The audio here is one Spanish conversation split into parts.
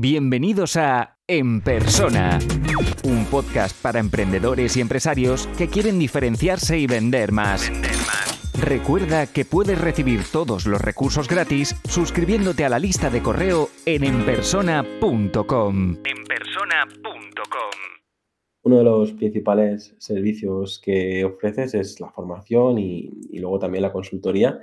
Bienvenidos a En Persona, un podcast para emprendedores y empresarios que quieren diferenciarse y vender más. Recuerda que puedes recibir todos los recursos gratis suscribiéndote a la lista de correo en enpersona.com. Enpersona.com. Uno de los principales servicios que ofreces es la formación y, y luego también la consultoría.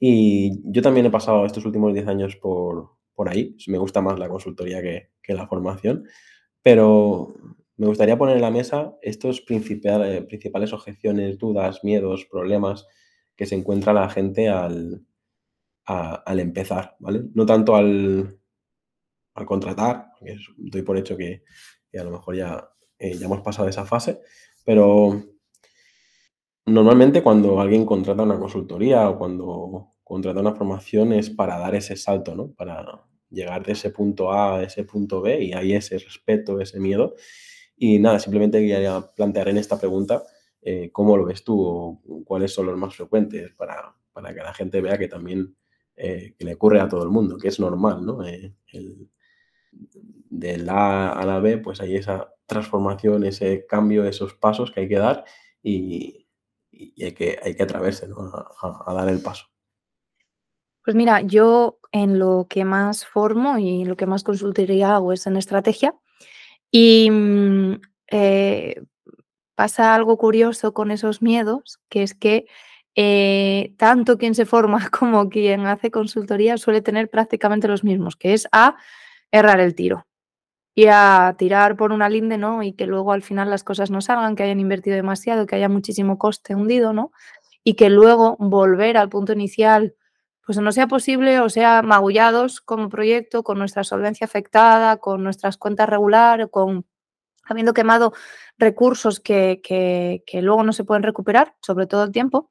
Y yo también he pasado estos últimos 10 años por, por ahí. Me gusta más la consultoría que, la formación. Pero me gustaría poner en la mesa estos principales, principales objeciones, dudas, miedos, problemas que se encuentra la gente al, al empezar, ¿vale? No tanto al, al contratar, porque doy por hecho que, a lo mejor ya, eh, ya hemos pasado esa fase, pero normalmente cuando alguien contrata una consultoría o cuando contrata una formación es para dar ese salto, ¿no? Para, llegar de ese punto A a ese punto B y hay ese respeto, ese miedo. Y nada, simplemente quería plantear en esta pregunta eh, cómo lo ves tú o cuáles son los más frecuentes para, para que la gente vea que también eh, que le ocurre a todo el mundo, que es normal, ¿no? Eh, de la A a la B, pues hay esa transformación, ese cambio, esos pasos que hay que dar y, hay, que, hay que atreverse ¿no? a dar el paso. Pues mira, yo en lo que más formo y lo que más consultoría hago es en estrategia. Y mm, eh, pasa algo curioso con esos miedos, que es que eh, tanto quien se forma como quien hace consultoría suele tener prácticamente los mismos, que es a errar el tiro y a tirar por una linde, ¿no? Y que luego al final las cosas no salgan, que hayan invertido demasiado, que haya muchísimo coste hundido, ¿no? Y que luego volver al punto inicial pues no sea posible o sea magullados como proyecto, con nuestra solvencia afectada, con nuestras cuentas regular, con habiendo quemado recursos que, luego no se pueden recuperar, sobre todo el tiempo.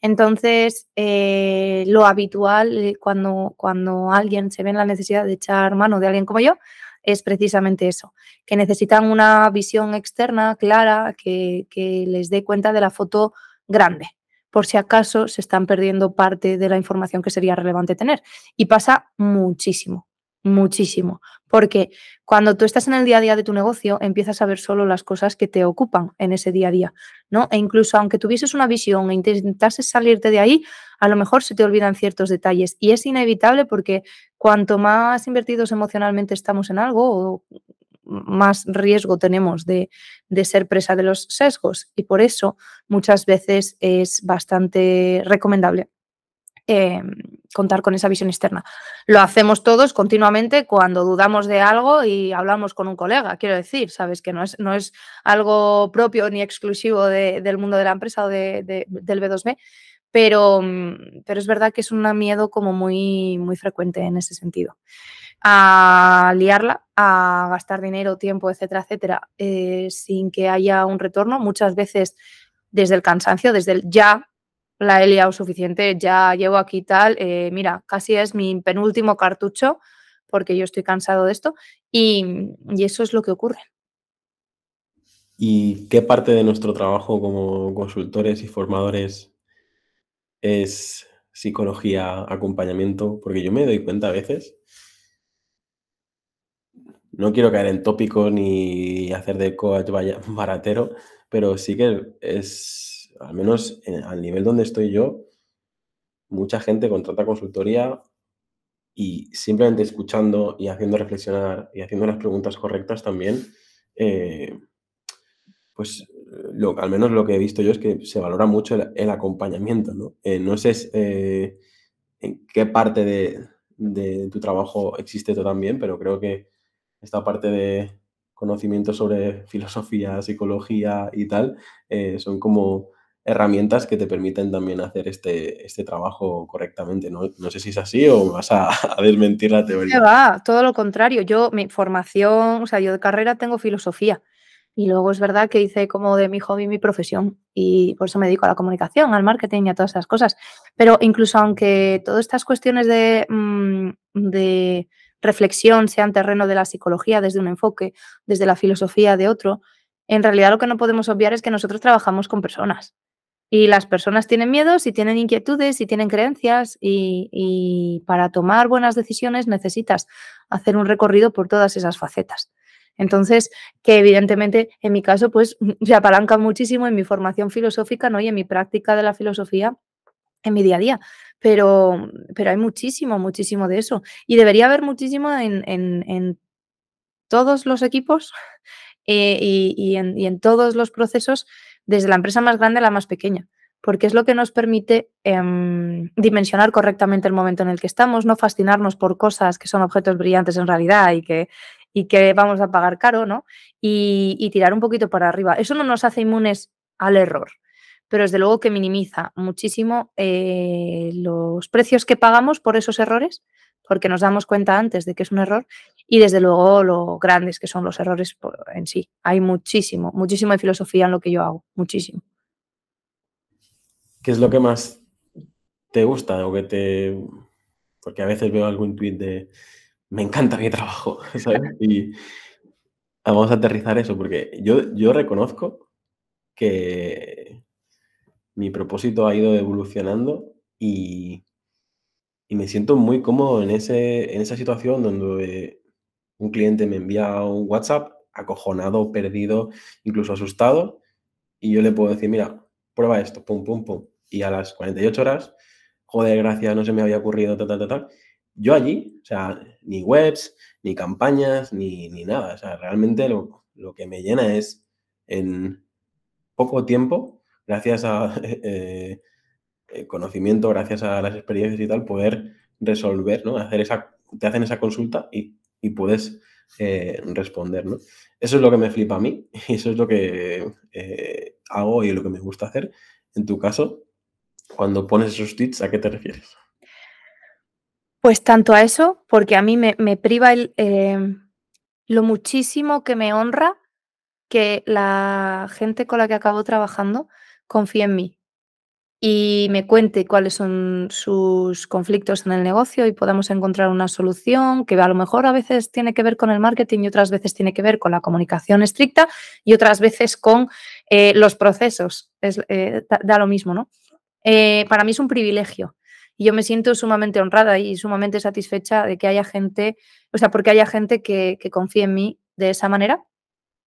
Entonces, eh, lo habitual eh, cuando, cuando alguien se ve en la necesidad de echar mano de alguien como yo es precisamente eso, que necesitan una visión externa clara que les dé cuenta de la foto grande, por si acaso se están perdiendo parte de la información que sería relevante tener. Y pasa muchísimo, muchísimo, porque cuando tú estás en el día a día de tu negocio, empiezas a ver solo las cosas que te ocupan en ese día a día, ¿no? E incluso aunque tuvieses una visión e intentases salirte de ahí, a lo mejor se te olvidan ciertos detalles y es inevitable porque cuanto más invertidos emocionalmente estamos en algo, más riesgo tenemos de, ser presa de los sesgos y por eso muchas veces es bastante recomendable eh, contar con esa visión externa. Lo hacemos todos continuamente cuando dudamos de algo y hablamos con un colega, quiero decir, sabes que no es, no es algo propio ni exclusivo del mundo de la empresa o del B2B, pero, pero es verdad que es un miedo como muy, muy frecuente en ese sentido a liarla, a gastar dinero, tiempo, etcétera, etcétera, eh, sin que haya un retorno. Muchas veces desde el cansancio, desde el ya la he liado suficiente, ya llevo aquí tal, eh, mira, casi es mi penúltimo cartucho porque yo estoy cansado de esto y, y eso es lo que ocurre. ¿Y qué parte de nuestro trabajo como consultores y formadores es psicología, acompañamiento? Porque yo me doy cuenta a veces no quiero caer en tópicos ni hacer de coach baratero, pero sí que es, al menos al nivel donde estoy yo, mucha gente contrata consultoría y simplemente escuchando y haciendo reflexionar y haciendo las preguntas correctas también, eh, pues lo, al menos lo que he visto yo es que se valora mucho el, acompañamiento, ¿no? Eh, no sé eh, en qué parte de, de, tu trabajo existe esto también, pero creo que esta parte de conocimiento sobre filosofía, psicología y tal, eh, son como herramientas que te permiten también hacer este, este trabajo correctamente. ¿no? no sé si es así o vas a, desmentir la teoría. va, todo lo contrario. Yo, mi formación, o sea, yo de carrera tengo filosofía. Y luego es verdad que hice como de mi hobby mi profesión y por eso me dedico a la comunicación, al marketing y a todas esas cosas. Pero incluso aunque todas estas cuestiones de, mm, de reflexión sea en terreno de la psicología desde un enfoque, desde la filosofía de otro, en realidad lo que no podemos obviar es que nosotros trabajamos con personas Y las personas tienen miedos y tienen inquietudes y tienen creencias y, para tomar buenas decisiones necesitas hacer un recorrido por todas esas facetas. Entonces, que evidentemente en mi caso, pues se apalanca muchísimo en mi formación filosófica ¿no? y en mi práctica de la filosofía en mi día a día. Pero, pero hay muchísimo, muchísimo de eso. Y debería haber muchísimo en, todos los equipos eh, y, en, todos los procesos, desde la empresa más grande a la más pequeña, porque es lo que nos permite em, dimensionar correctamente el momento en el que estamos, no fascinarnos por cosas que son objetos brillantes en realidad y que, y que vamos a pagar caro, ¿no? Y, tirar un poquito para arriba. Eso no nos hace inmunes al error, pero desde luego que minimiza muchísimo eh, los precios que pagamos por esos errores, porque nos damos cuenta antes de que es un error, y desde luego lo grandes que son los errores en sí. Hay muchísimo, muchísimo de filosofía en lo que yo hago, muchísimo. ¿Qué es lo que más te gusta o que te... Porque a veces veo algún tuit de me encanta mi trabajo, ¿sabes? Y vamos a aterrizar eso, porque yo, yo reconozco que mi propósito ha ido evolucionando y, y me siento muy cómodo en, ese, en esa situación donde un cliente me envía un WhatsApp acojonado, perdido, incluso asustado, y yo le puedo decir, mira, prueba esto, pum, pum, pum. Y a las 48 horas, joder, gracias, no se me había ocurrido, tal, tal, tal. Yo allí, o sea, ni webs, ni campañas, ni, nada. O sea, realmente lo, lo, que me llena es en poco tiempo, gracias a eh, eh, conocimiento, gracias a las experiencias y tal, poder resolver, ¿no? Hacer esa, te hacen esa consulta y, y puedes eh, responder, ¿no? Eso es lo que me flipa a mí y eso es lo que hago y lo que me gusta hacer. En tu caso, cuando pones esos tweets, ¿a qué te refieres? Pues tanto a eso, porque a mí me, priva em, lo muchísimo que me honra que la gente con la que acabo trabajando confíe en mí y me cuente cuáles son sus conflictos en el negocio y podamos encontrar una solución que a lo mejor a veces tiene que ver con el marketing y otras veces tiene que ver con la comunicación estricta y otras veces con eh, los procesos. Es, eh, da, lo mismo, ¿no? Eh, para mí es un privilegio y yo me siento sumamente honrada y sumamente satisfecha de que haya gente, o sea, porque haya gente que, confíe en mí de esa manera.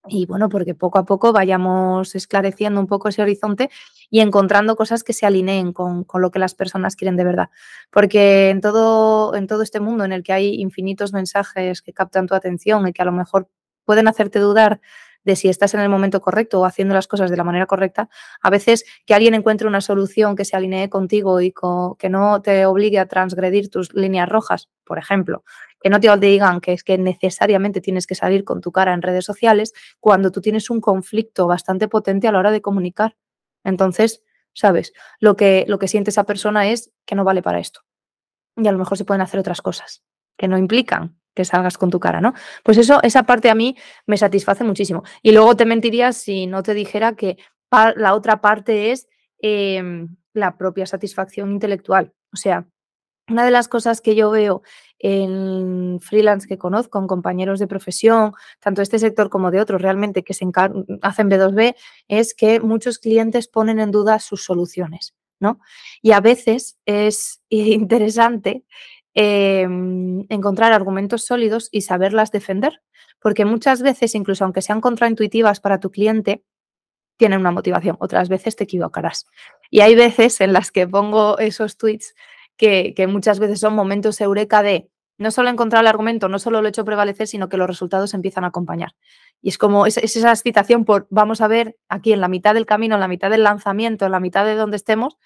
Y bueno, porque poco a poco vayamos esclareciendo un poco ese horizonte y encontrando cosas que se alineen con, con, lo que las personas quieren de verdad. Porque en todo, en todo este mundo en el que hay infinitos mensajes que captan tu atención y que a lo mejor pueden hacerte dudar de si estás en el momento correcto o haciendo las cosas de la manera correcta, a veces que alguien encuentre una solución que se alinee contigo y que no te obligue a transgredir tus líneas rojas, por ejemplo, que no te digan que es que necesariamente tienes que salir con tu cara en redes sociales cuando tú tienes un conflicto bastante potente a la hora de comunicar. Entonces, sabes, lo que, lo que siente esa persona es que no vale para esto. Y a lo mejor se pueden hacer otras cosas que no implican que salgas con tu cara, ¿no? Pues eso, esa parte a mí me satisface muchísimo. Y luego te mentiría si no te dijera que la otra parte es em, la propia satisfacción intelectual. O sea, una de las cosas que yo veo en freelance que conozco, en compañeros de profesión, tanto de este sector como de otros realmente que se hacen B2B, es que muchos clientes ponen en duda sus soluciones, ¿no? Y a veces es interesante Em, encontrar argumentos sólidos y saberlas defender, porque muchas veces, incluso aunque sean contraintuitivas para tu cliente, tienen una motivación, otras veces te equivocarás. Y hay veces en las que pongo esos tweets que, muchas veces son momentos eureka de no solo encontrar el argumento, no solo lo he hecho prevalecer, sino que los resultados empiezan a acompañar. Y es como, es, esa excitación por, vamos a ver aquí en la mitad del camino, en la mitad del lanzamiento, en la mitad de donde estemos,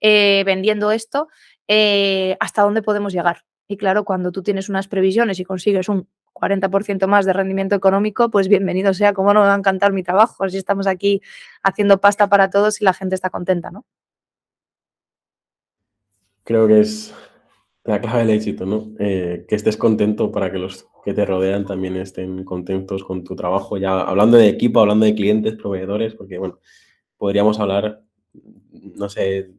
eh, vendiendo esto, eh, hasta dónde podemos llegar. Y claro, cuando tú tienes unas previsiones y consigues un 40% más de rendimiento económico, pues bienvenido sea, como no me va a encantar mi trabajo, así estamos aquí haciendo pasta para todos y la gente está contenta, ¿no? Creo que es la clave del éxito, ¿no? Eh, que estés contento para que los que te rodean también estén contentos con tu trabajo, ya hablando de equipo, hablando de clientes, proveedores, porque bueno, podríamos hablar, no sé,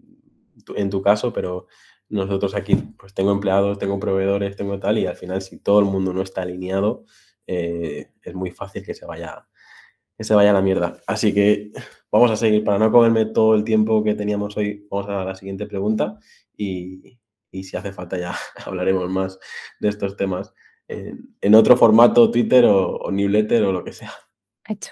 en tu caso, pero nosotros aquí, pues tengo empleados, tengo proveedores, tengo tal, y al final si todo el mundo no está alineado, eh, es muy fácil que se vaya, que se vaya a la mierda. Así que vamos a seguir, para no comerme todo el tiempo que teníamos hoy, vamos a la siguiente pregunta y, si hace falta ya hablaremos más de estos temas en, otro formato, Twitter o, newsletter o lo que sea. Hecho.